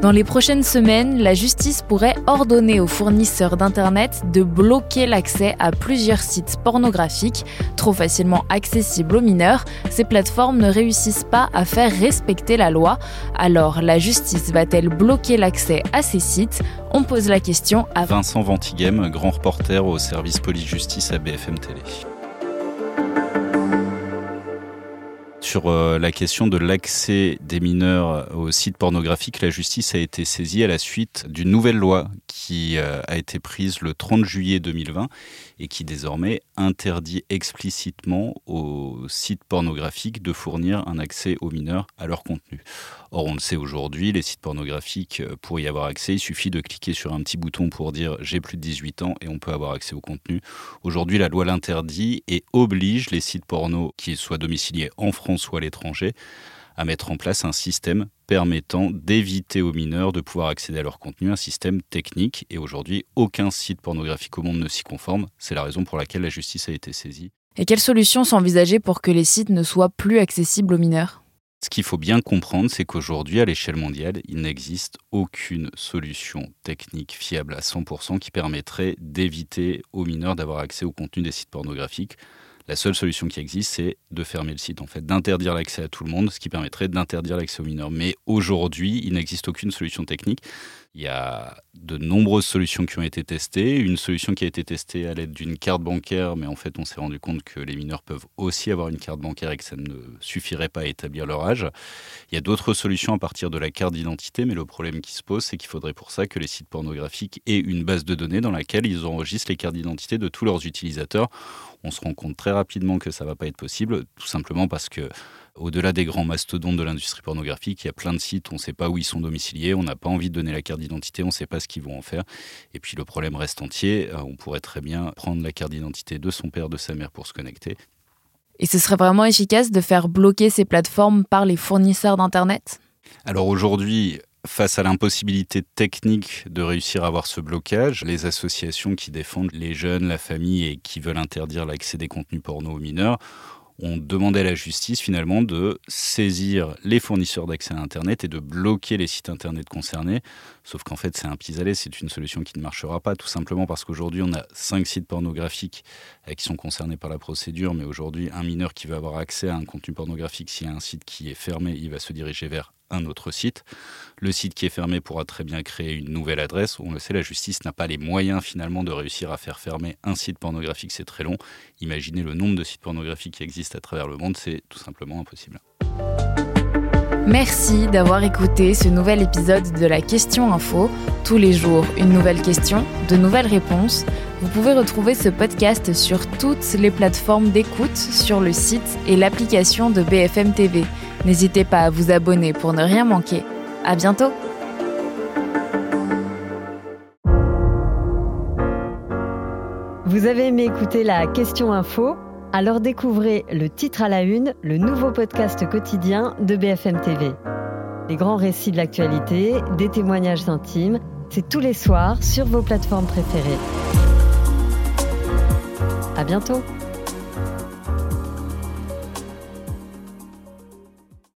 Dans les prochaines semaines, la justice pourrait ordonner aux fournisseurs d'Internet de bloquer l'accès à plusieurs sites pornographiques trop facilement accessibles aux mineurs. Ces plateformes ne réussissent pas à faire respecter la loi. Alors, la justice va-t-elle bloquer l'accès à ces sites? On pose la question à Vincent Ventigem, grand reporter au service police-justice à BFM Télé. Sur euh, la question de l'accès des mineurs aux sites pornographiques, la justice a été saisie à la suite d'une nouvelle loi qui euh, a été prise le 30 juillet 2020 et qui désormais interdit explicitement aux sites pornographiques de fournir un accès aux mineurs à leur contenu. Or, on le sait aujourd'hui, les sites pornographiques, euh, pour y avoir accès, il suffit de cliquer sur un petit bouton pour dire j'ai plus de 18 ans et on peut avoir accès au contenu. Aujourd'hui, la loi l'interdit et oblige les sites porno qui soient domiciliés en France ou à l'étranger à mettre en place un système permettant d'éviter aux mineurs de pouvoir accéder à leur contenu, un système technique. Et aujourd'hui, aucun site pornographique au monde ne s'y conforme. C'est la raison pour laquelle la justice a été saisie. Et quelles solutions sont envisagées pour que les sites ne soient plus accessibles aux mineurs? Ce qu'il faut bien comprendre, c'est qu'aujourd'hui, à l'échelle mondiale, il n'existe aucune solution technique fiable à 100% qui permettrait d'éviter aux mineurs d'avoir accès au contenu des sites pornographiques. La seule solution qui existe, c'est de fermer le site, en fait, d'interdire l'accès à tout le monde, ce qui permettrait d'interdire l'accès aux mineurs. Mais aujourd'hui, il n'existe aucune solution technique. Il y a de nombreuses solutions qui ont été testées. Une solution qui a été testée à l'aide d'une carte bancaire, mais en fait, on s'est rendu compte que les mineurs peuvent aussi avoir une carte bancaire et que ça ne suffirait pas à établir leur âge. Il y a d'autres solutions à partir de la carte d'identité, mais le problème qui se pose, c'est qu'il faudrait pour ça que les sites pornographiques aient une base de données dans laquelle ils enregistrent les cartes d'identité de tous leurs utilisateurs on se rend compte très rapidement que ça va pas être possible, tout simplement parce que au-delà des grands mastodontes de l'industrie pornographique, il y a plein de sites, on ne sait pas où ils sont domiciliés, on n'a pas envie de donner la carte d'identité, on ne sait pas ce qu'ils vont en faire. Et puis le problème reste entier, euh, on pourrait très bien prendre la carte d'identité de son père, de sa mère pour se connecter. Et ce serait vraiment efficace de faire bloquer ces plateformes par les fournisseurs d'Internet? Alors aujourd'hui, Face à l'impossibilité technique de réussir à avoir ce blocage, les associations qui défendent les jeunes, la famille et qui veulent interdire l'accès des contenus porno aux mineurs ont demandé à la justice finalement de saisir les fournisseurs d'accès à Internet et de bloquer les sites Internet concernés. Sauf qu'en fait, c'est un pis-aller, c'est une solution qui ne marchera pas, tout simplement parce qu'aujourd'hui, on a cinq sites pornographiques euh, qui sont concernés par la procédure, mais aujourd'hui, un mineur qui veut avoir accès à un contenu pornographique, s'il y a un site qui est fermé, il va se diriger vers un autre site. Le site qui est fermé pourra très bien créer une nouvelle adresse. On le sait, la justice n'a pas les moyens finalement de réussir à faire fermer un site pornographique, c'est très long. Imaginez le nombre de sites pornographiques qui existent à travers le monde, c'est tout simplement impossible. Merci d'avoir écouté ce nouvel épisode de la Question Info. Tous les jours, une nouvelle question, de nouvelles réponses. Vous pouvez retrouver ce podcast sur toutes les plateformes d'écoute, sur le site et l'application de BFM TV. N'hésitez pas à vous abonner pour ne rien manquer. À bientôt! Vous avez aimé écouter la Question Info? Alors découvrez le titre à la une, le nouveau podcast quotidien de BFM TV. Les grands récits de l'actualité, des témoignages intimes, c'est tous les soirs sur vos plateformes préférées. À bientôt!